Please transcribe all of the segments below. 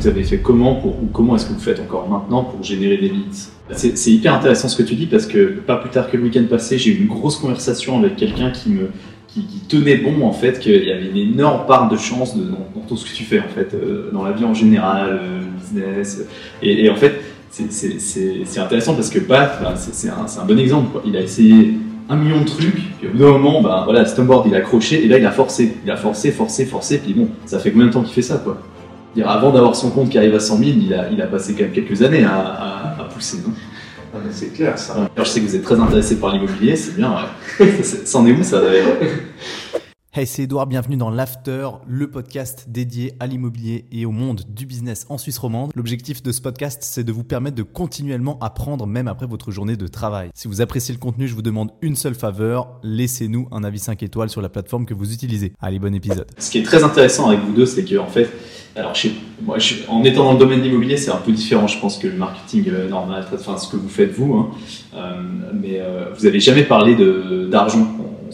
vous avez fait comment ou comment est-ce que vous faites encore maintenant pour générer des leads? C'est, hyper intéressant ce que tu dis parce que pas plus tard que le week-end passé, j'ai eu une grosse conversation avec quelqu'un qui me qui, tenait bon en fait qu'il y avait une énorme part de chance dans, tout ce que tu fais en fait, dans la vie en général, business. Et, en fait, c'est, intéressant parce que Pat, bah, c'est, un, un, bon exemple. Quoi. Il a essayé un million de trucs, puis au bout d'un moment, bah, voilà, Stoneboard il a accroché, et là il a forcé, il a forcé, forcé, forcé, puis bon, ça fait combien de temps qu'il fait ça, quoi? Dire, Avant d'avoir son compte qui arrive à 100 000, il a, il a passé quand même quelques années à, à, pousser, non? C'est clair ça. Alors, je sais que vous êtes très intéressé par l'immobilier, c'est bien. C'en est où ça d'ailleurs? Hey, c'est Edouard, bienvenue dans l'After, le podcast dédié à l'immobilier et au monde du business en Suisse romande. L'objectif de ce podcast, c'est de vous permettre de continuellement apprendre même après votre journée de travail. Si vous appréciez le contenu, je vous demande une seule faveur, laissez-nous un avis 5 étoiles sur la plateforme que vous utilisez. Allez, bon épisode. Ce qui est très intéressant avec vous deux, c'est que en fait, alors moi, en étant dans le domaine de l'immobilier, c'est un peu différent, je pense, que le marketing euh, normal, enfin ce que vous faites vous, hein. euh, mais euh, vous n'avez jamais parlé d'argent.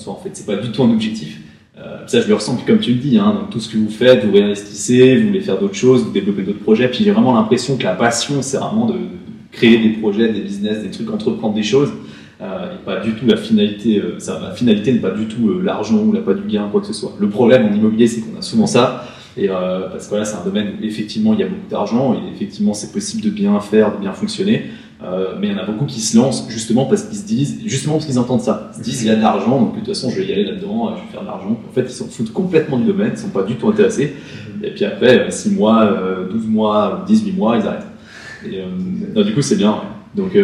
En, en fait, c'est pas du tout un objectif. Euh, ça, je le ressens, comme tu le dis, hein, tout ce que vous faites, vous réinvestissez, vous voulez faire d'autres choses, vous développez d'autres projets. Puis j'ai vraiment l'impression que la passion, c'est vraiment de, créer des projets, des business, des trucs, entreprendre des choses. Euh, et pas du tout la finalité, ça, la finalité n'est pas du tout l'argent ou la pas du gain, quoi que ce soit. Le problème en immobilier, c'est qu'on a souvent ça. Et parce que là, c'est un domaine où effectivement il y a beaucoup d'argent et effectivement c'est possible de bien faire, de bien fonctionner. Euh, mais il y en a beaucoup qui se lancent justement parce qu'ils se disent, justement parce qu'ils entendent ça. Ils se disent, il y a de l'argent, donc de toute façon, je vais y aller là-dedans, je vais faire de l'argent. En fait, ils s'en foutent complètement du domaine, ils sont pas du tout intéressés. Mhm. Et puis après, 6 mois, 12 euh, mois, 18 mois, ils arrêtent. Et euh, du coup, c'est bien. Donc,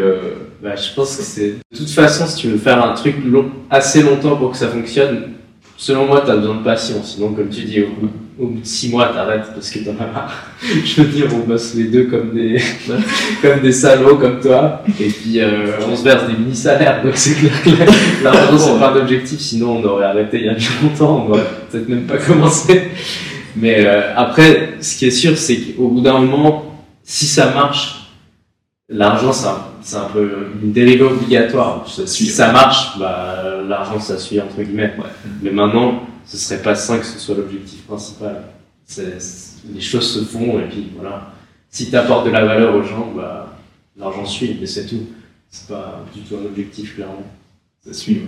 bah, je pense que c'est. De toute façon, si tu veux faire un truc long, assez longtemps pour que ça fonctionne, selon moi, tu as besoin de patience. Sinon, comme tu dis, au bout au bout de six mois, t'arrêtes parce que t'en as marre. je veux dire, on bosse les deux comme des, comme des salauds comme toi. Et puis, euh, on se verse des mini-salaires. Donc, c'est clair que l'argent, c'est pas d'objectif. Sinon, on aurait arrêté il y a longtemps. On aurait peut-être même pas commencé. Mais euh, après, ce qui est sûr, c'est qu'au bout d'un moment, si ça marche, l'argent, c'est un, peu une dérivée obligatoire. Si ça marche, bah, l'argent, ça suit, entre guillemets. Mais maintenant, ce serait pas sain que ce soit l'objectif principal. les choses se font et puis voilà. Si tu apportes de la valeur aux gens, bah, l'argent suit, mais c'est tout. C'est pas du tout un objectif, clairement. Ça suit.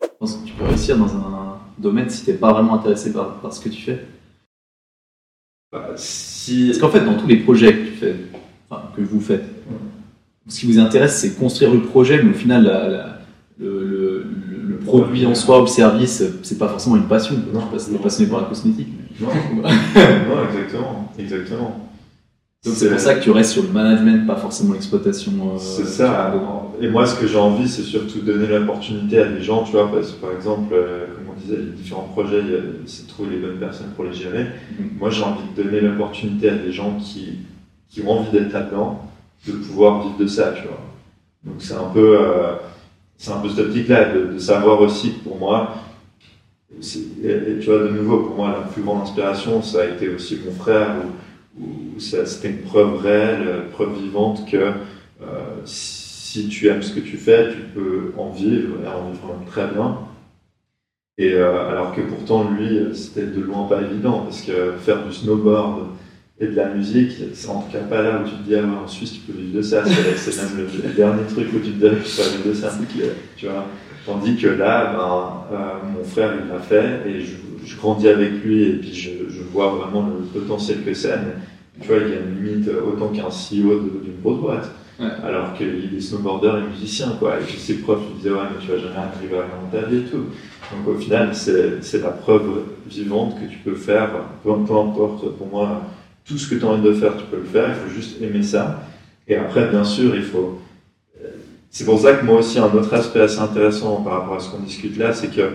Je pense que tu peux réussir dans un domaine si t'es pas vraiment intéressé par, ce que tu fais. Bah, si... Parce qu'en fait, dans tous les projets que tu fais, enfin, que vous faites, ce qui vous intéresse, c'est construire le projet, mais au final, le produit en soi ou le service, c'est pas forcément une passion. Non, je sais pas si passionné par la cosmétique. Non, non exactement. exactement. Donc c'est pour ça que tu restes sur le management, pas forcément l'exploitation. Euh, c'est ça. Et moi, ce que j'ai envie, c'est surtout donner l'opportunité à des gens, tu vois, parce que par exemple, euh, comme on disait, les différents projets, c'est trouver les bonnes personnes pour les gérer. Mm-hmm. Moi, j'ai envie de donner l'opportunité à des gens qui, qui ont envie d'être là-dedans, de pouvoir vivre de ça, tu vois. Donc c'est un peu. Euh, c'est un peu cette optique-là, de, savoir aussi que pour moi, et, tu vois, de nouveau, pour moi, la plus grande inspiration, ça a été aussi mon frère, où, c'était une preuve réelle, preuve vivante que euh, si tu aimes ce que tu fais, tu peux en vivre, et en vivre très bien. Et euh, alors que pourtant, lui, c'était de loin pas évident, parce que faire du snowboard, et de la musique, c'est en tout cas pas là où tu te dis, ah, en Suisse, tu peux vivre de ça. C'est même le, dernier truc où tu te dis, ah, tu peux vivre de ça. Tu vois Tandis que là, ben, euh, mon frère, il l'a fait et je, je, grandis avec lui et puis je, je vois vraiment le potentiel que c'est. Tu vois, il y a une limite autant qu'un CEO d'une grosse boîte. Alors qu'il est snowboarder et musicien, quoi. Et puis ses profs lui disaient, ouais, mais tu vas jamais arriver à ta vie et tout. Donc au final, c'est la preuve vivante que tu peux faire, peu importe pour moi tout ce que tu as envie de faire, tu peux le faire, il faut juste aimer ça. Et après, bien sûr, il faut. Euh, c'est pour ça que moi aussi, un autre aspect assez intéressant par rapport à ce qu'on discute là, c'est que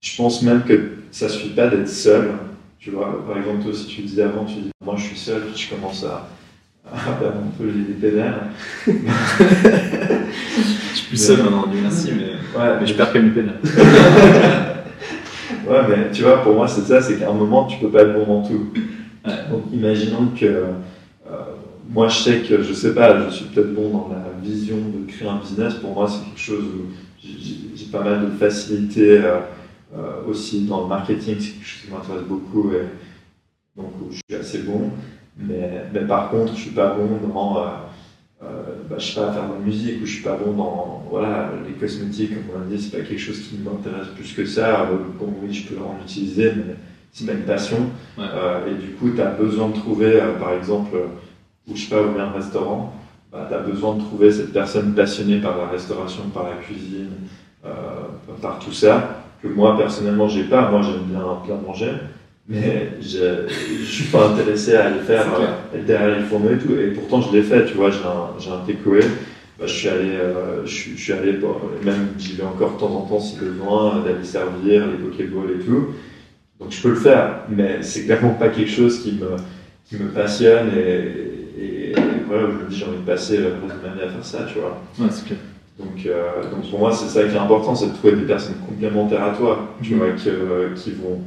je pense même que ça suffit pas d'être seul. Tu vois, par exemple, toi, si tu le disais avant, tu dis, moi je suis seul, puis je commence à, à faire un peu les pédales. je suis plus seul maintenant, Dieu merci, mais, ouais, mais je perds quand même les pédales. ouais, mais tu vois, pour moi, c'est ça, c'est qu'à un moment, tu peux pas être bon dans tout. Donc imaginons que euh, moi je sais que je sais pas, je suis peut-être bon dans la vision de créer un business. Pour moi, c'est quelque chose où j'ai pas mal de facilité euh, euh, aussi dans le marketing, c'est quelque chose qui m'intéresse beaucoup et donc je suis assez bon. Mais, par contre, je suis pas bon dans, bah, je sais pas, faire de la musique ou je suis pas bon dans, voilà, les cosmétiques, comme on a dit, c'est pas quelque chose qui m'intéresse plus que ça. Bon, oui, je peux en utiliser, mais c'est pas une passion. Ouais. Euh, et du coup, tu as besoin de trouver, euh, par exemple, ou je sais pas, ouvrir un restaurant, bah, tu as besoin de trouver cette personne passionnée par la restauration, par la cuisine, euh, par tout ça, que moi personnellement j'ai pas. Moi j'aime bien bien manger, mais je je suis pas intéressé à aller faire euh, être derrière les fourneaux et tout. Et pourtant je l'ai fait, tu vois, j'ai un, un takeaway. Bah, je suis allé, euh, je, je suis allé, même j'y vais encore de temps en temps si besoin, euh, d'aller servir les pokéballs et tout. Donc je peux le faire, mais c'est clairement pas quelque chose qui me, qui me passionne et, et, et voilà, où je me dis j'ai envie de passer le reste de ma vie à faire ça, tu vois. Ouais, c'est clair. Donc, euh, donc pour moi, c'est ça qui est important, c'est de trouver des personnes complémentaires à toi, tu Mhm. vois, que- euh, qui vont.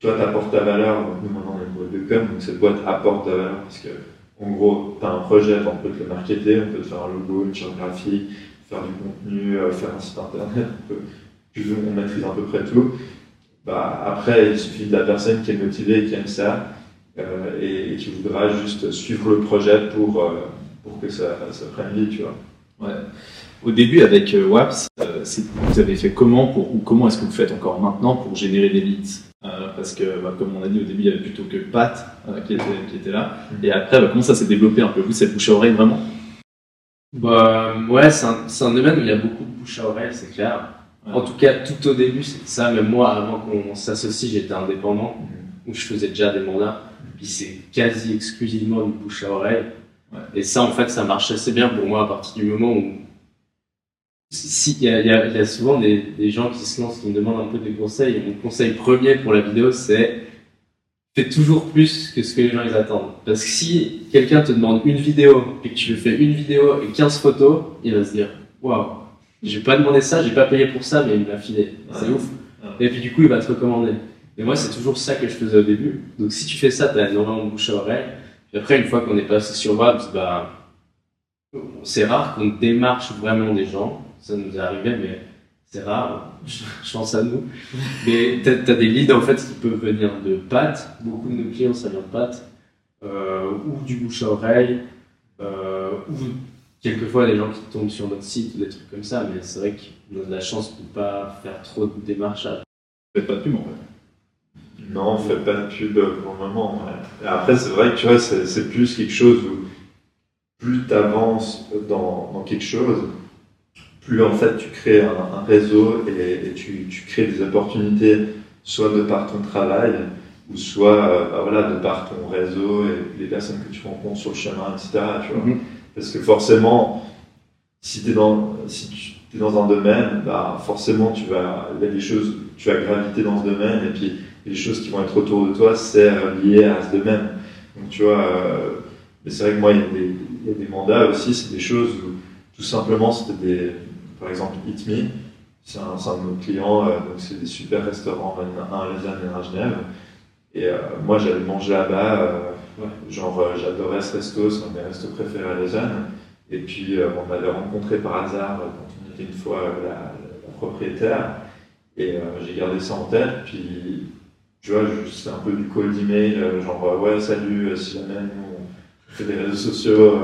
Toi, t'apportes ta valeur, nous maintenant on est une boîte de com, donc cette boîte apporte ta valeur parce que, en gros, tu as un projet, on peut te le marketer, on peut te faire un logo, une charte graphique, faire du contenu, euh, faire un site internet, on peut, on maîtrise à peu près tout. Bah, après, il suffit de la personne qui est motivée et qui aime ça euh, et, et qui voudra juste suivre le projet pour, euh, pour que ça, ça prenne vie, tu vois. Ouais. Au début, avec euh, WAPS, euh, vous avez fait comment pour, ou comment est-ce que vous faites encore maintenant pour générer des leads? Euh, Parce que, bah, comme on a dit au début, il y avait plutôt que Pat euh, qui, était, qui était là. Et après, bah, comment ça s'est développé un peu Vous, c'est bouche à oreille vraiment? Bah, ouais, c'est un, c'est un domaine où il y a beaucoup de bouche à oreille, c'est clair. En tout cas, tout au début, c'était ça. Même moi, avant qu'on s'associe, j'étais indépendant, où je faisais déjà des mandats. Puis c'est quasi exclusivement du bouche à oreille. Ouais. Et ça, en fait, ça marche assez bien pour moi à partir du moment où. Si, il y a, y y souvent des, des gens qui se lancent, qui me demandent un peu des conseils. Et mon conseil premier pour la vidéo, c'est fais toujours plus que ce que les gens ils attendent. Parce que si quelqu'un te demande une vidéo et que tu lui fais une vidéo et 15 photos, il va se dire Waouh, j'ai pas demandé ça, j'ai pas payé pour ça, mais il m'a filé. C'est ouf. Et puis du coup, il va te recommander. Et moi, c'est toujours ça que je faisais au début. Donc si tu fais ça, tu as énormément de bouche à oreille. Puis après, une fois qu'on est passé sur Wabs, bah, c'est rare qu'on démarche vraiment des gens. Ça nous est arrivé, mais c'est rare. Je pense à nous. Mais tu as, des leads en fait qui peuvent venir de Pat. Beaucoup de nos clients, ça vient de Pat. Euh, ou du bouche à oreille. Euh, ou quelquefois des gens qui tombent sur notre site ou des trucs comme ça. Mais c'est vrai qu'on a de la chance de pas faire trop de démarchage. Faites pas de pub en fait. Non, on fait pas de pub pour le moment. ouais. Après, c'est vrai que tu vois, c'est plus quelque chose où plus tu avances dans, dans quelque chose, plus en fait tu crées un, un réseau et, et tu, tu crées des opportunités, soit de par ton travail, ou soit euh, bah voilà, de par ton réseau et les personnes que tu rencontres sur le chemin, etc. Tu vois. Parce que forcément, si tu es dans, un domaine, bah forcément tu vas, il y a des choses, tu vas graviter dans ce domaine et puis les choses qui vont être autour de toi, c'est lié à ce domaine. Donc tu vois, euh, mais c'est vrai que moi il y, a des, mandats aussi, c'est des choses où tout simplement c'était des, par exemple Eat Me, c'est un, de nos clients, euh, donc c'est des super restaurants, un un à Genève. Et euh, moi j'allais manger là-bas, Genre euh, j'adorais ce resto, c'est un de mes restos préférés à Lausanne. Et puis euh, on m'avait rencontré par hasard euh, quand on était une fois euh, la, la propriétaire. Et j'ai gardé ça en tête. Puis tu vois, c'est un peu du cold email, genre ouais, salut, si jamais on fait des réseaux sociaux,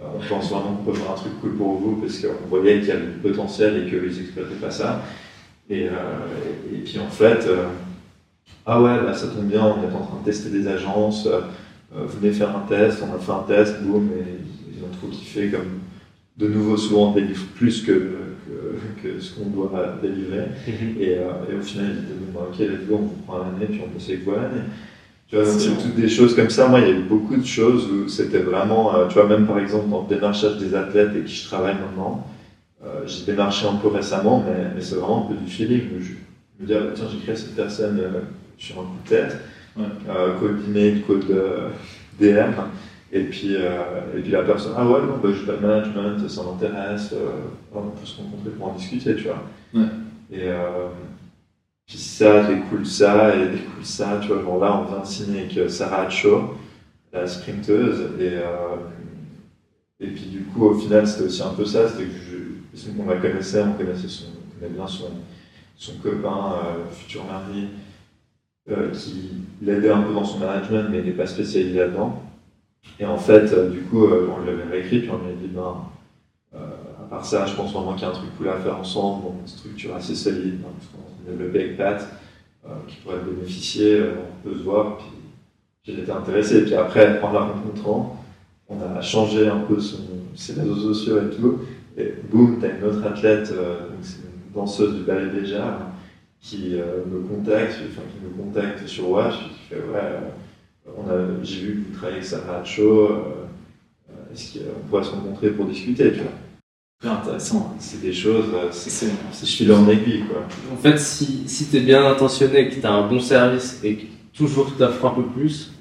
on pense vraiment qu'on peut faire un truc cool pour vous parce qu'on voyait qu'il y avait du potentiel et qu'ils n'exploitaient pas ça. Et, et, puis en fait, ah ouais, bah, ça tombe bien, on est en train de tester des agences, euh, venez faire un test, on a fait un test, boum, et ils ont trop kiffé comme de nouveau souvent on délivre plus que, que, que ce qu'on doit délivrer. Et, euh, et au final, ils disaient, bon, ok, let's go, on vous prend l'année, puis on peut avec vous l'année. Tu vois, C'est toutes des choses comme ça. Moi, il y a eu beaucoup de choses où c'était vraiment, euh, tu vois, même par exemple dans le démarchage des athlètes et qui je travaille maintenant, euh, j'ai démarché un peu récemment, mais, mais c'est vraiment un peu du feeling. où Je me dis, ah, bah, tiens, j'ai créé cette personne euh, sur un coup de tête, Ouais. euh, code email, code euh, DM. Et puis, euh, et puis la personne, ah ouais, non, bah, je fais le management, ça m'intéresse, on peut se rencontrer pour en discuter, tu vois. Ouais. Et puis ça découle ça, et découle ça, tu vois. Bon, là, on vient de signer avec Sarah Hatcho, la sprinteuse, et, et puis du coup, au final, c'était aussi un peu ça, c'était que je, qu'on la connaissait, on connaissait son, on connaît bien son, son copain, euh, futur mari, euh, qui l'aidait un peu dans son management, mais n'est pas spécialisé là-dedans. Et en fait, euh, du coup, euh, on l'avait réécrit, puis on lui a dit, ben, euh, à part ça, je pense vraiment qu'il y a un truc cool à faire ensemble, une structure assez solide, hein, parce qu'on a développé avec Pat, qui pourrait bénéficier, on peut se voir, puis j'ai été intéressé. Et puis après, en la rencontrant, on a changé un peu ses réseaux sociaux et tout, et boum, t'as une autre athlète, donc c'est une danseuse du ballet déjà, qui euh, me contacte, enfin qui me contacte sur Watch, qui fait ouais, euh, on a, j'ai vu que vous travaillez avec Sarah Cho, euh, est-ce qu'on pourrait se rencontrer pour discuter, tu vois. Super intéressant. C'est des choses, c'est, je file en aiguille, quoi. En fait, si, si tu es bien intentionné, que tu as un bon service et que toujours tu t'offres un peu plus,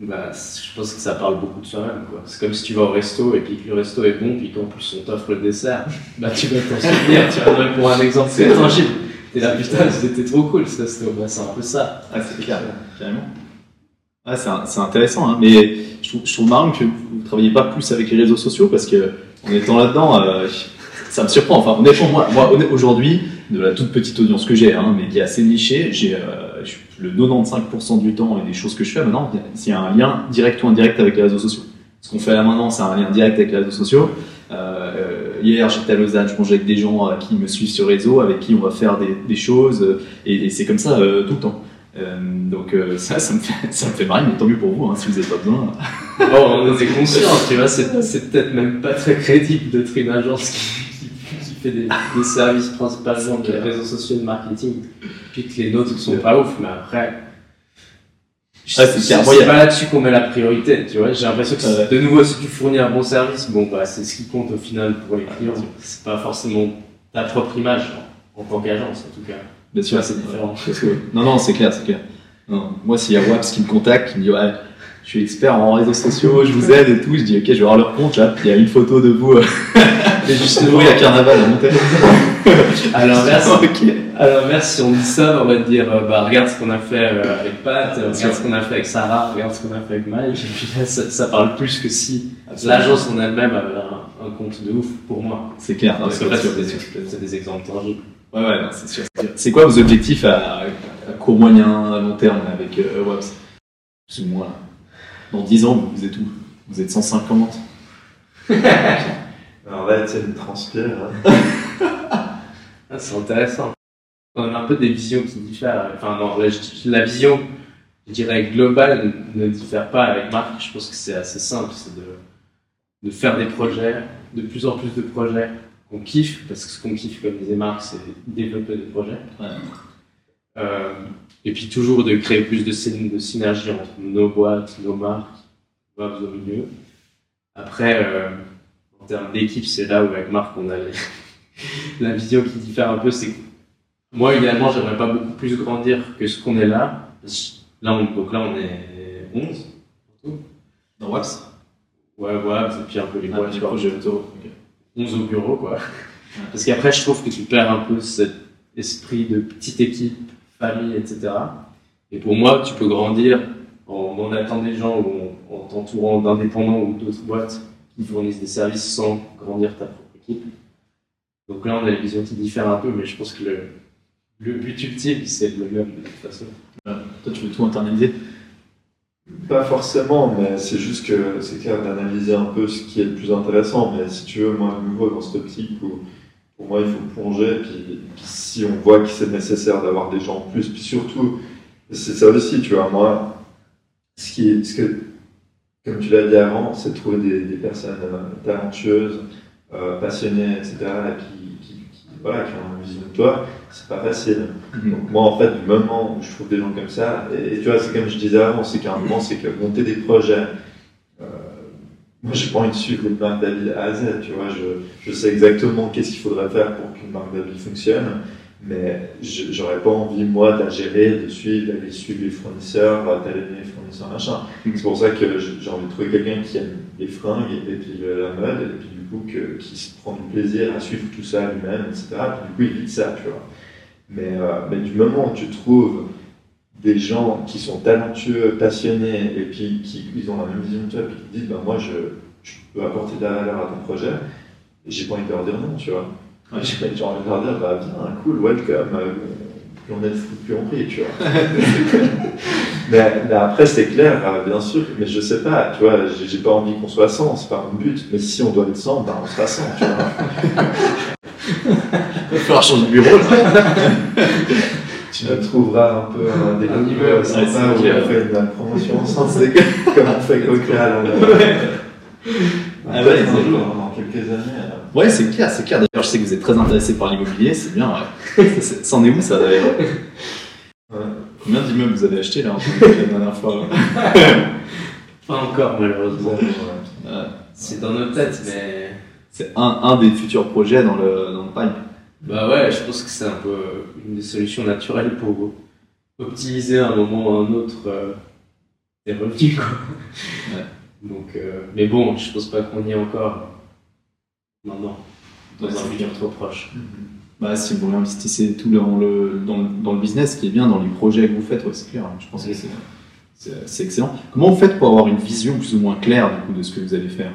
bah, je pense que ça parle beaucoup de soi-même. quoi. C'est comme si tu vas au resto et puis que le resto est bon, puis qu'en plus on t'offre le dessert, bah tu vas t'en souvenir, tu vas pour un exemple C'est- tangible. T'es là, putain, c'était trop cool c'est un peu ça. Ah, c'est clair, carrément. Ah, c'est intéressant, hein, mais je trouve, marrant que vous ne travailliez pas plus avec les réseaux sociaux parce que en étant là-dedans, euh, ça me surprend. Enfin, honnêtement, moi, aujourd'hui, de la toute petite audience que j'ai, hein, mais qui est assez nichée, j'ai euh, le 95% du temps et des choses que je fais maintenant, il y a un lien direct ou indirect avec les réseaux sociaux. Ce qu'on fait là maintenant, c'est un lien direct avec les réseaux sociaux. Euh, hier, j'étais à Lausanne, je mangeais avec des gens euh, qui me suivent sur réseau, avec qui on va faire des, des choses, euh, et, et c'est comme ça tout le temps. Euh, donc euh, ça, ça me, fait, ça me fait marrer, mais tant mieux pour vous, hein, si vous n'avez pas besoin. Bon, on en est conscient, tu vois, c'est peut-être même pas très crédible d'être une agence qui, qui- qui fait des, des services principalement de réseaux sociaux de marketing, puis que les nôtres sont pas ouf, mais après. Ah, c'est pas là-dessus qu'on met la priorité, tu vois. J'ai l'impression que, Ouais. de nouveau, si tu fournis un bon service, bon, bah, c'est ce qui compte au final pour les clients. C'est pas forcément ta propre image, en, en tant qu'agence, en tout cas. Bien vois, c'est différent. Parce que- non, non, c'est clair, c'est clair. Non, moi, s'il y a Waps qui me contacte, qui me dit ouais, je suis expert en réseaux sociaux, je vous aide et tout, je dis ok, je vais voir leur compte là. Il y a une photo de vous, euh, Mais justement, oui, à Carnaval à Montaigne. à l'inverse, ok. À l'inverse, si on dit ça, on va te dire, euh, bah, regarde ce qu'on a fait euh, avec Pat, euh, regarde ce qu'on a fait avec Sarah, regarde ce qu'on a fait avec Mike, et puis là, ça, ça parle plus que si l'agence en elle-même avait un, un compte de ouf pour moi. C'est clair, Parce c'est que là, des, exemples tangibles. Ouais, ouais, non, c'est sûr. c'est quoi vos objectifs à, à court, moyen, à long terme avec euh, Waps Plus ou moins. Dans 10 ans, vous êtes où? Vous êtes 150 Alors là, tu sais, il me transpire. hein. Ah, c'est intéressant. On a un peu des visions qui diffèrent. Enfin, non, la, la vision, je dirais, globale ne diffère pas avec Marc. Je pense que c'est assez simple. C'est de, de faire des projets, de plus en plus de projets qu'on kiffe, parce que ce qu'on kiffe, comme disait Marc, c'est développer des projets. Ouais. Euh, et puis toujours de créer plus de, syn- de synergie entre nos boîtes, nos marques, Wabs au milieu. Après, euh, en termes d'équipe, c'est là où avec Marc on a les- la vision qui diffère un peu. C'est moi, idéalement, j'aimerais pas beaucoup plus grandir que ce qu'on est là. Là, on, donc là, on est 11. Dans Waps Ouais, Wabs, et puis un peu les Ah, quoi. projets auto. ok. 11 au bureau, quoi. Parce qu'après, je trouve que tu perds un peu cet esprit de petite équipe, famille, etc. Et pour moi, tu peux grandir en mandatant des gens ou en, en t'entourant d'indépendants ou d'autres boîtes qui fournissent des services sans grandir ta propre équipe. Donc là, on a les visions qui diffèrent un peu, mais je pense que le, le but ultime, c'est le même de toute façon. Toi, tu veux tout internaliser? Pas forcément, mais c'est juste que c'est clair d'analyser un peu ce qui est le plus intéressant. Mais si tu veux, moi, à nouveau, dans cette optique où pour moi, il faut plonger, puis, puis si on voit que c'est nécessaire d'avoir des gens en plus, puis surtout, c'est ça aussi, tu vois, moi, ce qui est, ce que, comme tu l'as dit avant, c'est de trouver des, des personnes euh, talentueuses, euh, passionnées, etc., et qui, qui, voilà, qui ont une vision de toi, c'est pas facile. Donc moi, en fait, du moment où je trouve des gens comme ça, et, et tu vois, c'est comme je disais avant, c'est qu'à un moment, c'est que monter des projets, euh, moi, pas envie de suivre une marque d'habits A à Z, tu vois, je, je sais exactement qu'est-ce qu'il faudrait faire pour qu'une marque d'habits fonctionne, mais j'aurais pas envie, moi, de la gérer, de suivre, d'aller suivre les fournisseurs, d'aller les fournisseurs, machin. Mhm. C'est pour ça que j'ai envie de trouver quelqu'un qui aime les fringues et, puis la mode, et puis du coup, que, qui se prend du plaisir à suivre tout ça lui-même, etc. Puis du coup, il vit ça, tu vois. Mais, euh, mais du moment où tu trouves des gens qui sont talentueux, passionnés, et puis qui ils ont la même vision que toi, puis qui disent, bah, moi, je, je peux apporter de la valeur à ton projet, j'ai pas envie de leur dire non, tu vois. Ouais. J'ai envie de leur dire, bah, viens, cool, welcome, euh, plus on est de fous, plus on rit, tu vois. mais, mais, après, c'est clair, euh, bien sûr, mais je sais pas, tu vois, j'ai pas envie qu'on soit 100, c'est pas mon but, mais si on doit être 100, ben on sera 100, tu vois. Il va falloir changer de bureau, tu me trouveras un peu un des niveau sympa où on fait une promotion ensemble, comme on fait Coca, là. Ah ouais, c'est dans quelques années. Ouais, c'est clair, c'est clair. Je sais que vous êtes très intéressé par l'immobilier, c'est bien. C'en est où ça d'ailleurs? Combien d'immeubles vous avez acheté là la dernière fois Pas encore, malheureusement. C'est dans nos têtes, mais. C'est un, un, des futurs projets dans le, dans le pipe. Bah ouais, je pense que c'est un peu une des solutions naturelles pour optimiser à un moment ou à un autre euh, des revenus. Quoi. Ouais. Donc, euh, mais bon, je pense pas qu'on y est encore maintenant, dans un futur trop proche. Mm-hmm. Bah, si vous investissez tout dans le, dans, le, dans le business, ce qui est bien dans les projets que vous faites, ouais, c'est clair. Je pense que c'est excellent. Comment vous faites pour avoir une vision plus ou moins claire du coup, de ce que vous allez faire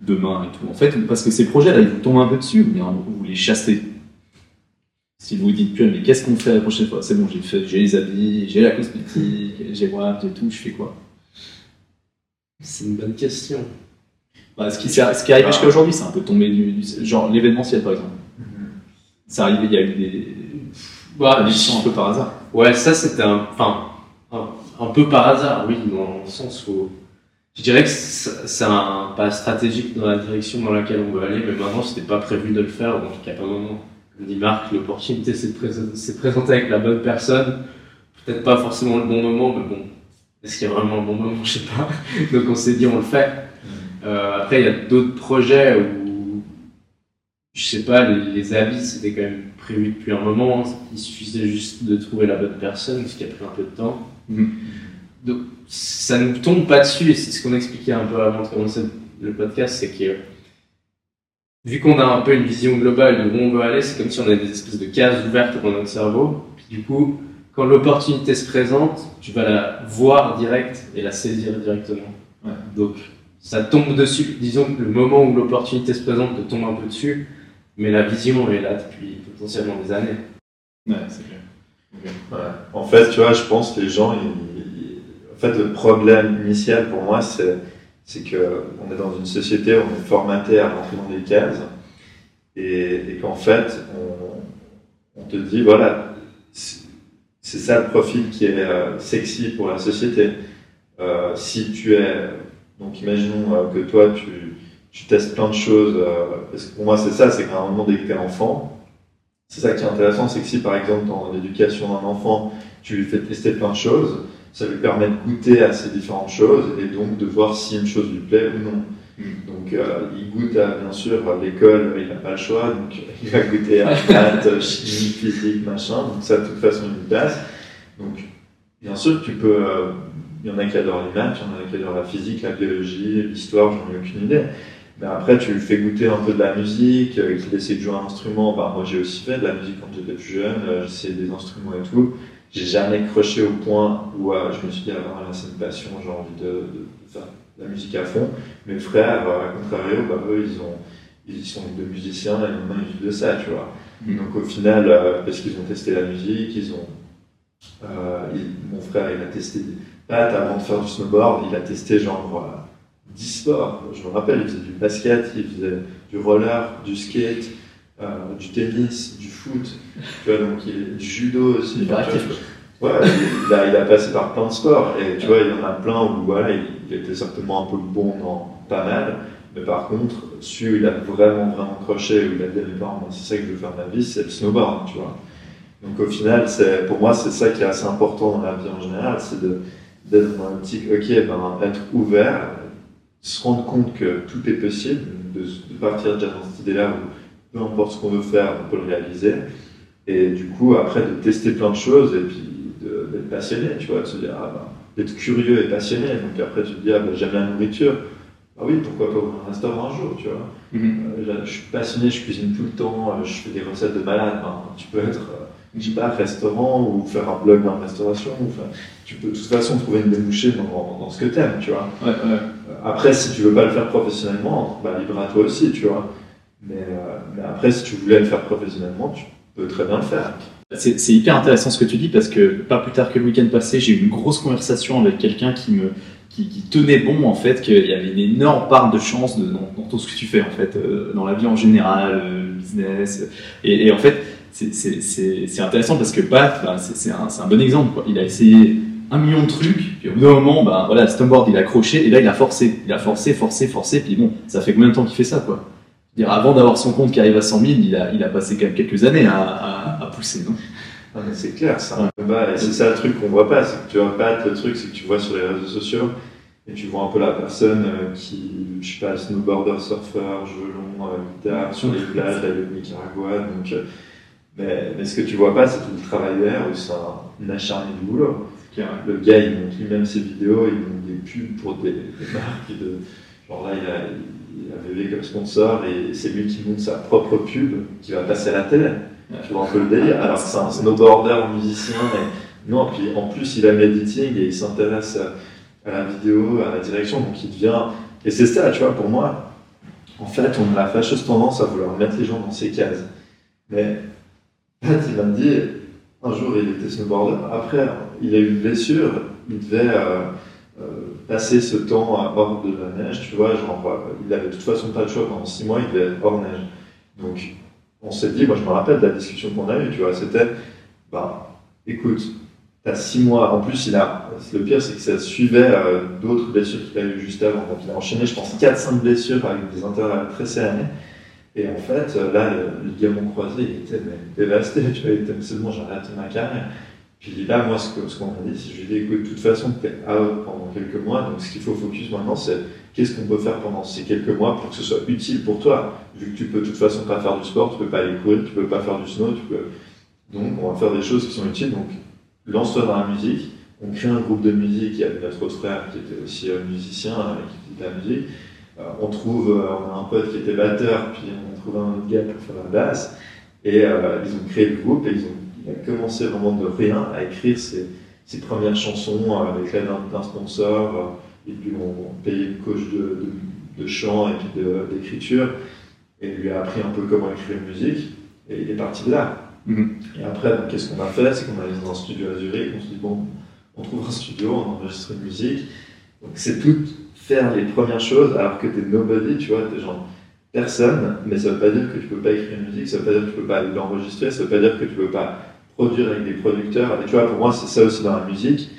demain et tout En fait, parce que ces projets-là, ils vous tombent un peu dessus bien vous les chassez si vous dites plus, mais qu'est-ce qu'on fait la prochaine fois? C'est bon, j'ai fait, j'ai les habits, j'ai la cosmétique, j'ai WAP et tout, je fais quoi? C'est une bonne question. Bah, ce, qui, ce qui arrive jusqu'à aujourd'hui, c'est un peu tombé du, genre l'événementiel par exemple. C'est arrivé, il y a eu des, bah, un peu par hasard. Ouais, ça c'était un, enfin, un, peu par hasard, oui, dans le sens où je dirais que c'est un pas stratégique dans la direction dans laquelle on veut aller, mais maintenant c'était pas prévu de le faire, donc il n'y a pas moment dit Marc, l'opportunité s'est présentée avec la bonne personne. Peut-être pas forcément le bon moment, mais bon, est-ce qu'il y a vraiment un bon moment? Je sais pas. Donc on s'est dit, on le fait. Euh, après, il y a d'autres projets où, je sais pas, les, les avis, c'était quand même prévu depuis un moment. Il suffisait juste de trouver la bonne personne, ce qui a pris un peu de temps. Mm-hmm. Donc ça ne nous tombe pas dessus, et c'est ce qu'on expliquait un peu avant de commencer le podcast, c'est que vu qu'on a un peu une vision globale de où on veut aller, c'est comme si on avait des espèces de cases ouvertes dans notre cerveau. Puis du coup, quand l'opportunité se présente, tu vas la voir direct et la saisir directement. Ouais. Donc, ça tombe dessus. Disons que le moment où l'opportunité se présente te tombe un peu dessus, mais la vision est là depuis potentiellement des années. Ouais, c'est clair. En fait, tu vois, je pense que les gens, en fait, le problème initial pour moi, c'est c'est qu'on est dans une société, on est formaté à rentrer dans des cases, et, qu'en fait, on, te dit, voilà, c'est ça le profil qui est euh, sexy pour la société. Euh, si tu es, donc imaginons euh, que toi, tu, tu, testes plein de choses, parce que pour moi c'est ça, c'est qu'à un moment dès que tu es enfant, c'est ça qui est intéressant, c'est que si par exemple dans l'éducation d'un enfant, tu lui fais tester plein de choses, ça lui permet de goûter à ces différentes choses et donc de voir si une chose lui plaît ou non. Hmm. Donc euh, il goûte à, bien sûr, l'école, il n'a pas le choix, donc il va goûter à maths, chimie, physique, machin, donc ça de toute façon il passe. Donc bien sûr tu peux, euh, il y en a qui adorent les maths, il y en a qui adorent la physique, la biologie, l'histoire, j'en ai aucune idée. Mais après, tu lui fais goûter un peu de la musique, euh, qu'il essaie de jouer un instrument. Bah, moi, j'ai aussi fait de la musique quand j'étais plus jeune, j'essayais des instruments et tout j'ai jamais croché au point où euh, je me suis dit, ah, voilà, c'est une passion, j'ai envie de, de, faire la musique à fond. Mes frères, euh, à contrario, bah, eux, ils, ont, ils sont deux musiciens et maintenant ils vivent de ça, tu vois. Mm. Donc au final, euh, parce qu'ils ont testé la musique, ils ont. mon frère, il a testé des avant de faire du snowboard, il a testé genre 10 sports. Je me rappelle, il faisait du basket, il faisait du roller, du skate, du tennis, du foot, tu vois, donc il, du judo aussi. Il ouais, il a, il a, passé par plein de sports et tu vois, il y en a plein où voilà, il, était certainement un peu bon dans pas mal, mais par contre, celui où il a vraiment vraiment croché, où il a dit parents, c'est ça que je veux faire ma vie, c'est le snowboard, tu vois. Donc au final, pour moi, c'est ça qui est assez important dans la vie en général, c'est de, d'être dans l'optique, ok, ben, être ouvert, se rendre compte que tout est possible, de, de partir déjà dans cette idée-là où peu importe ce qu'on veut faire, on peut le réaliser. Et du coup, après, de tester plein de choses et puis d'être passionné, tu vois, de se dire, ah, bah, d'être curieux et passionné. Donc après, tu te dis, ah, bah, j'aime la nourriture. Ah oui, pourquoi pas ouvrir un restaurant un jour, tu vois. Mhm. Euh, je suis passionné, je cuisine tout le temps, euh, je fais des recettes de malade. tu peux être, euh, je sais pas, restaurant ou faire un blog en restauration. Enfin, tu peux de toute façon trouver une débouchée dans, dans ce que tu aimes, tu vois. Ouais, ouais. Après, si tu veux pas le faire professionnellement, bah, libre à toi aussi, tu vois. Mais, mais après, si tu voulais le faire professionnellement, tu peux très bien le faire. C'est hyper intéressant ce que tu dis parce que pas plus tard que le week-end passé, j'ai eu une grosse conversation avec quelqu'un qui me qui, tenait bon en fait qu'il y avait une énorme part de chance de, dans, tout ce que tu fais en fait, euh, dans la vie en général, euh, le business. Et, en fait, c'est intéressant parce que Pat, bah, c'est un, un, bon exemple. Quoi. Il a essayé un million de trucs, puis au bout d'un moment, bah, voilà, Stoneboard il a accroché et là il a forcé, il a forcé, forcé, forcé, puis bon, ça fait combien de temps qu'il fait ça quoi? Dire, Avant d'avoir son compte qui arrive à 100 000, il a, il a passé quand même quelques années à, à, pousser. Non? Ah, c'est clair, c'est un et c'est ça le truc qu'on voit pas, c'est que tu vois pas le truc, c'est que tu vois sur les réseaux sociaux, et tu vois un peu la personne euh, qui, je sais pas, snowboarder, surfeur, gelon, euh, guitare, sur les plages, au Nicaragua, donc, euh, mais, mais, ce que tu vois pas, c'est tout le travail derrière, où c'est un, acharné du boulot. Le gars, il monte lui-même ses vidéos, il monte des pubs pour des, marques, de, genre là, il a, il a VV comme sponsor, et c'est lui qui monte sa propre pub qui va passer à la télé. Tu vois un peu le délire. Alors c'est un snowboarder, musicien, mais non, puis en plus il a l'editing et il s'intéresse à, la vidéo, à la direction, donc il devient. Et c'est ça, tu vois, pour moi, en fait, on a la fâcheuse tendance à vouloir mettre les gens dans ces cases. Mais Pat, il m'a dit, un jour il était snowboarder, après il a eu une blessure, il devait euh, euh, passer ce temps hors de la neige, tu vois, genre, il avait de toute façon pas de choix. Pendant six mois, il devait être hors neige. Donc on s'est dit, moi je me rappelle de la discussion qu'on a eue, tu vois, c'était, bah, écoute, t'as six mois, en plus il a, le pire c'est que ça suivait euh, d'autres blessures qu'il a eu juste avant, donc il a enchaîné je pense 4-5 blessures avec des intervalles très serrés, et en fait là le ligament croisé il était dévasté, tu vois, il était c'est bon j'arrête ma carrière. Puis là, moi, ce qu'on m'a dit, c'est je lui ai dit, écoute, de toute façon, tu es out pendant quelques mois, donc ce qu'il faut focus maintenant, c'est qu'est-ce qu'on peut faire pendant ces quelques mois pour que ce soit utile pour toi Vu que tu peux de toute façon pas faire du sport, tu peux pas aller courir, tu peux pas faire du snow, tu peux... donc on va faire des choses qui sont utiles. Donc lance-toi dans la musique. On crée un groupe de musique. Il y avait notre autre frère qui était aussi euh, musicien, euh, qui faisait de la musique. Euh, on trouve, on a un pote qui était batteur, puis on trouve un autre gars pour faire la basse. Et ils ont créé le groupe et ils ont il a commencé vraiment de rien à écrire ses, ses premières chansons avec l'aide d'un sponsor et puis on, payait une coach de, de, chant et puis d'écriture, et lui a appris un peu comment écrire une musique, et il est parti de là. Mhm. Et après, qu'est-ce qu'on a fait? C'est qu'on a allé dans un studio à Zurich, on se dit, bon, on trouve un studio, on enregistre une musique. Donc c'est tout faire les premières choses alors que t'es nobody, tu vois, t'es genre personne, mais ça veut pas dire que tu peux pas écrire une musique, ça veut pas dire que tu peux pas l'enregistrer, ça veut pas dire que tu peux pas produire avec des producteurs. Et tu vois, pour moi, c'est ça aussi dans la musique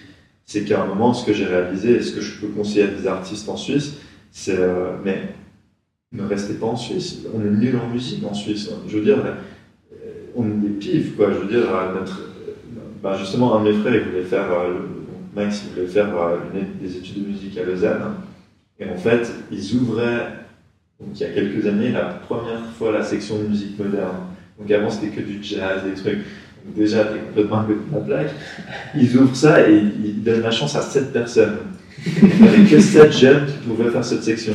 c'est qu'à un moment, ce que j'ai réalisé et ce que je peux conseiller à des artistes en Suisse, c'est euh, mais ne restez pas en Suisse. On est nul en musique en Suisse. Je veux dire, euh, on est des pives, quoi. Je veux dire, notre, bah justement, un de mes frères, il voulait faire, euh, Max, il voulait faire des études de musique à Lausanne. Et en fait, ils ouvraient, donc il y a quelques années, la première fois la section de musique moderne. Donc avant, c'était que du jazz, des trucs déjà, tu es complètement à côté de la plaque. Ils ouvrent ça et ils donnent la chance à 7 personnes. Il n'y avait que 7 jeunes qui pouvaient faire cette section.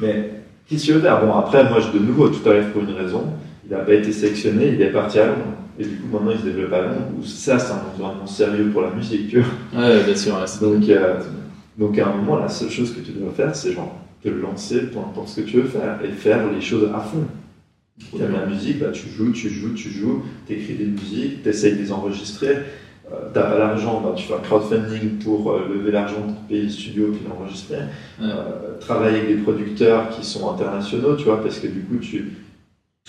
Mais tu veux faire? Bon, après, moi, de nouveau, tout arrive pour une raison. Il n'a pas été sélectionné, il est parti à Londres. Et du coup, maintenant, il se développe à Londres, ça, c'est un environnement sérieux pour la musique, tu vois. Ouais, bien sûr. donc, euh, donc, à un moment, la seule chose que tu dois faire, c'est genre te lancer, peu importe ce que tu veux faire, et faire les choses à fond. Tu aimes la musique, bah, tu joues, tu joues, tu joues, tu écris des musiques, tu essayes de les enregistrer. Euh, tu n'as pas l'argent, bah, tu fais un crowdfunding pour euh, lever l'argent pour payer le studio puis l'enregistrer. Euh, travailler avec des producteurs qui sont internationaux, tu vois, parce que du coup, tu,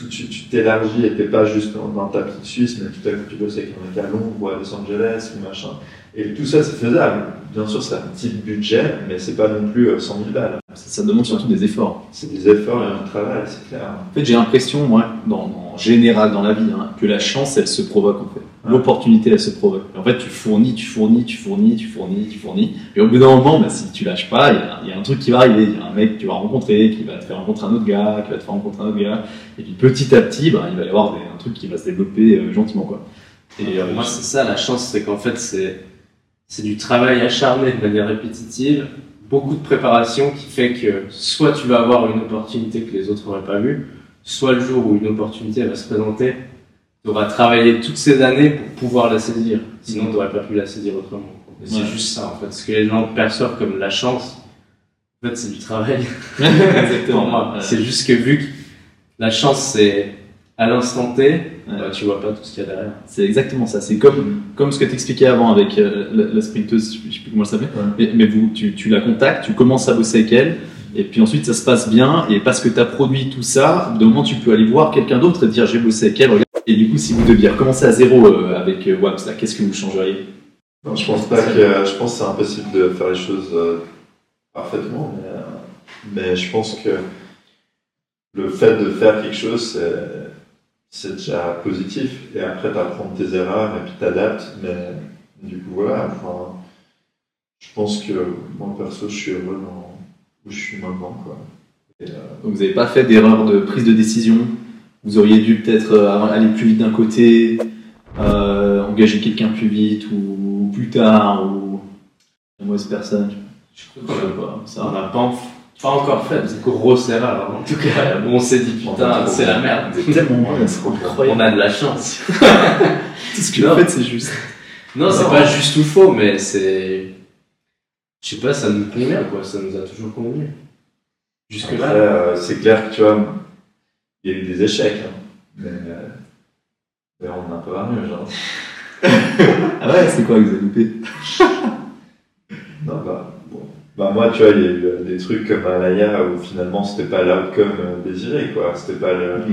tu t'élargis et tu n'es pas juste dans, ta petite Suisse, mais tout à coup, tu bosses avec un mec à Londres ou à Los Angeles ou machin. Et tout ça, c'est faisable. Bien sûr, c'est un petit budget, mais c'est pas non plus 100 000 balles. Ça, demande surtout des efforts. C'est des efforts et du travail, c'est clair. En fait, j'ai l'impression, moi, dans, en général dans la vie, hein, que la chance, elle se provoque en fait. L'opportunité, elle se provoque. En fait, tu fournis, tu fournis, tu fournis, tu fournis, tu fournis. Et au bout d'un moment, bah, si tu lâches pas, il y, a un truc qui va arriver. Il y a un mec que tu vas rencontrer, qui va te faire rencontrer un autre gars, qui va te faire rencontrer un autre gars. Et puis petit à petit, bah, il va y avoir un truc qui va se développer euh, gentiment. Quoi. Et euh, moi, c'est ça, la chance, c'est qu'en fait, c'est c'est du travail acharné de manière répétitive, beaucoup de préparation qui fait que soit tu vas avoir une opportunité que les autres n'auraient pas vue, soit le jour où une opportunité va se présenter, tu auras travaillé toutes ces années pour pouvoir la saisir. Sinon, tu n'aurais pas pu la saisir autrement. C'est juste ça, en fait. Ce que les gens perçoivent comme la chance, en fait, c'est du travail. Exactement. C'est juste que vu que la chance, c'est à l'instant T, bah, tu vois pas tout ce qu'il y a derrière. C'est exactement ça. C'est comme, comme ce que tu expliquais avant avec euh, la, la sprinteuse, je sais plus comment elle s'appelait, Ouais. mais, mais vous, tu, tu la contactes, tu commences à bosser avec elle, et puis ensuite ça se passe bien, et parce que tu as produit tout ça, de moment tu peux aller voir quelqu'un d'autre et dire j'ai bossé avec elle, regarde. Et du coup, si vous deviez recommencer à zéro euh, avec euh, WAPS, qu'est-ce que vous changeriez? Non, je pense pas que je pense c'est impossible de faire les choses euh, parfaitement, mais, mais je pense que le fait de faire quelque chose, c'est, c'est déjà positif. Et après, tu apprends tes erreurs et puis t'adaptes. Mais du coup, voilà. Enfin, je pense que moi, perso, je suis heureux dans où je suis maintenant. Quoi. Et, euh, Donc vous n'avez pas fait d'erreur de prise de décision? Vous auriez dû peut-être euh, aller plus vite d'un côté, euh, engager quelqu'un plus vite ou plus tard, ou une mauvaise personne Je crois sais pas, ça On n'a pas, en- pas encore fait, c'est grosse erreur. En tout cas, on s'est dit putain, c'est la merde. C'est tellement vrai, c'est On a de la chance. Tout ce que vous faites, c'est juste. Non, c'est pas juste ou faux, mais c'est. Je sais pas, ça nous convient quoi, ça nous a toujours convenu. Jusque-là. euh, c'est clair que tu vois, il y a eu des échecs. hein. Mais, euh, mais on a un peu mieux, genre. Ah ouais, c'est quoi que vous avez loupé? Non, bah, bon. Bah, moi, tu vois, il y a eu euh, des trucs comme à l'AIA où finalement c'était pas l'outcome euh, désiré, quoi. C'était pas le.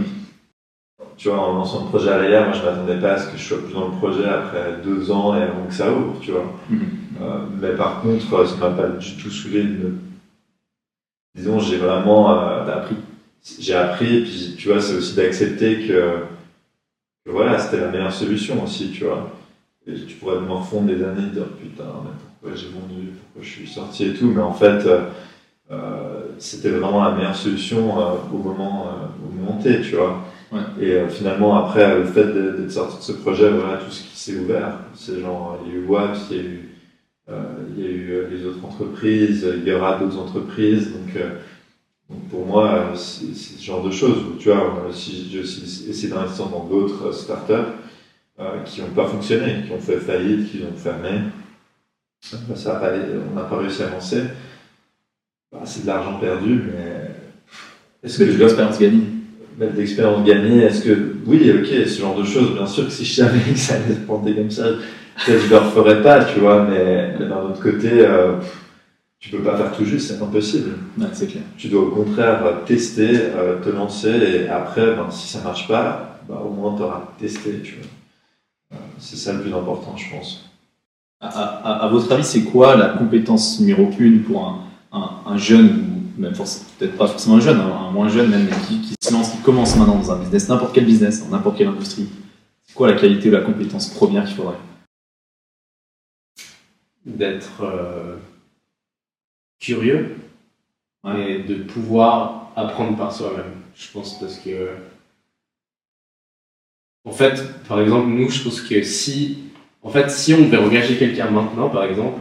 Tu vois, en lançant le projet à l'AIA, moi je m'attendais pas à ce que je sois plus dans le projet après deux ans et avant que ça ouvre, tu vois. Euh, mais par contre, ça m'a pas du tout saoulé de. Disons, j'ai vraiment. euh, appris. J'ai appris, et puis tu vois, c'est aussi d'accepter que, que voilà, c'était la meilleure solution aussi, tu vois. Et tu pourrais me refondre des années et dire putain, mais pourquoi j'ai vendu, pourquoi je suis sorti et tout, mais en fait, euh, euh, c'était vraiment la meilleure solution euh, au moment euh, moment T, tu vois. Ouais. Et finalement, après, le fait d'être sorti de ce projet, voilà, tout ce qui s'est ouvert, c'est genre, il y a eu WAPS, il y a eu, il y a eu les autres entreprises, il y aura d'autres entreprises, donc. Pour moi, c'est ce genre de choses où, tu vois, si j'ai aussi essayé d'investir dans d'autres euh, startups euh, qui n'ont pas fonctionné, qui ont fait faillite, qui ont fermé, ça pas, on n'a pas réussi à avancer. Bah, c'est de l'argent perdu, mais est-ce que de dois l'expérience gagnée. mettre d'expérience gagnée Est-ce que oui, ok, ce genre de choses, bien sûr que si je savais que ça allait se planter comme ça, peut-être je le referais pas, tu vois, mais, mais d'un autre côté, euh, tu peux pas faire tout juste, c'est impossible. Ouais, c'est clair. Tu dois au contraire tester, euh, te lancer, et après, ben, si ça marche pas, bah, au moins tu auras testé. Tu vois. Euh, C'est ça le plus important, je pense. À, à- à votre avis, c'est quoi la compétence numéro une pour un, un, un jeune, ou même peut-être pas forcément un jeune, un, un moins jeune même, mais qui, qui se lance, qui commence maintenant dans un business, n'importe quel business, dans n'importe quelle industrie? C'est quoi la qualité ou la compétence première qu'il faudrait? D'être euh, curieux Ouais. et de pouvoir apprendre par soi-même. Je pense parce que. En fait, par exemple, nous, je pense que si. En fait, si on devait engager quelqu'un maintenant, par exemple,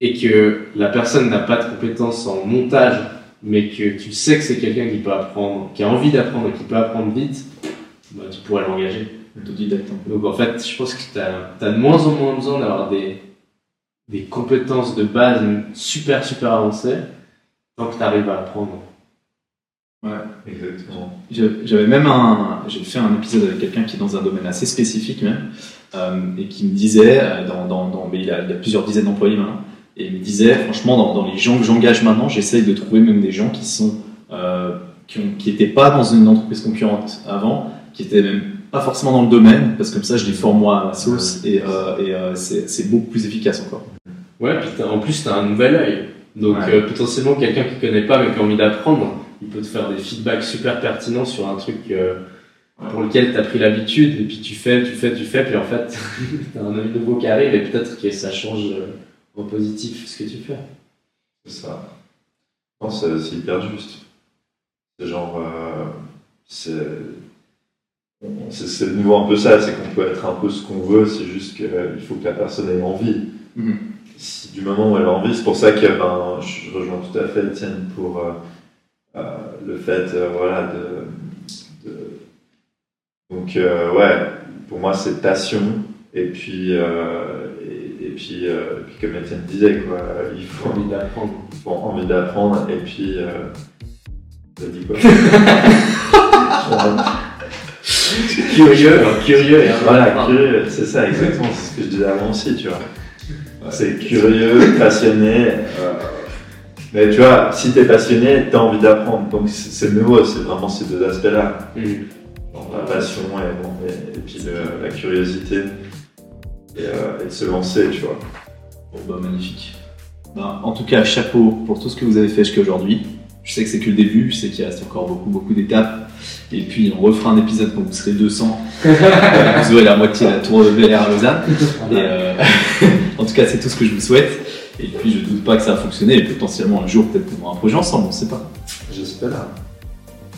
et que la personne n'a pas de compétences en montage, mais que tu sais que c'est quelqu'un qui peut apprendre, qui a envie d'apprendre et qui peut apprendre vite, bah, tu pourrais l'engager. Donc en fait, je pense que tu as, de moins en moins besoin d'avoir des, des compétences de base super super avancées tant que tu arrives à apprendre. Exactement. Je- J'avais même un, j'ai fait un épisode avec quelqu'un qui est dans un domaine assez spécifique même, euh, et qui me disait, euh, dans, dans, dans- mais il, a, il a plusieurs dizaines d'employés maintenant, et il me disait, franchement, dans, dans les gens que j'engage maintenant, j'essaye de trouver même des gens qui sont, euh, qui ont, qui étaient pas dans une entreprise concurrente avant, qui étaient même pas forcément dans le domaine, parce que comme ça, je les forme moi à ma sauce, et, euh, et c'est beaucoup plus efficace encore. Ouais, puis t'as- en plus tu as un nouvel œil. Donc Ouais. euh, potentiellement quelqu'un qui connaît pas mais qui a envie d'apprendre, il peut te faire des feedbacks super pertinents sur un truc euh, pour lequel tu as pris l'habitude et puis tu fais, tu fais, tu fais, puis en fait tu as un œil nouveau qui arrive et peut-être que ça change euh, en positif ce que tu fais. C'est ça. Non, c'est c'est hyper juste. C'est genre. euh, C'est c'est de nouveau un peu ça, c'est qu'on peut être un peu ce qu'on veut, c'est juste qu'il faut que la personne ait envie. Mhm. Si du moment où elle a envie, c'est pour ça que ben, je rejoins tout à fait Étienne pour euh, euh, le fait euh, voilà, de, de- Donc, euh, ouais, pour moi, c'est passion, et puis, euh, et, et puis, euh, et puis comme Étienne disait, quoi, il faut Envie d'apprendre. faut envie d'apprendre et puis euh, t'as dit quoi? Curieux, curieux et Voilà, curieux, c'est ça, exactement, c'est ce que je disais avant aussi, tu vois. C'est curieux, passionné. mais tu vois, si t'es passionné, t'as envie d'apprendre. Donc c'est nouveau, c'est vraiment ces deux aspects-là. Mm. Genre la passion et, bon, et, et puis le- la curiosité. Et, euh, et de se lancer, tu vois. Bon, bah, magnifique. Ben, en tout cas, chapeau pour tout ce que vous avez fait jusqu'à aujourd'hui. Je sais que c'est que le début, je sais qu'il reste encore beaucoup, beaucoup d'étapes. Et puis, on refera un épisode quand vous serez 200. vous aurez la moitié de la tour de Bel Air à Lausanne. Et, euh, en tout cas, c'est tout ce que je vous souhaite. Et puis, je doute pas que ça va fonctionner. Et potentiellement, un jour, peut-être qu'on aura un projet ensemble, on sait pas. J'espère.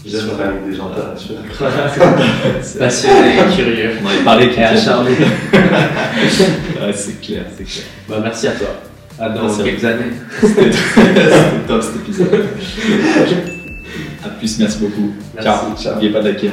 J'aimerais avec des gens talentueux. Passionné et curieux. On avait parlé qu'il acharné. C'est clair, c'est clair. Bah, merci à toi. À dans quelques années. C'était top cet épisode. A plus, merci beaucoup. Merci. Ciao. N'oubliez pas de liker.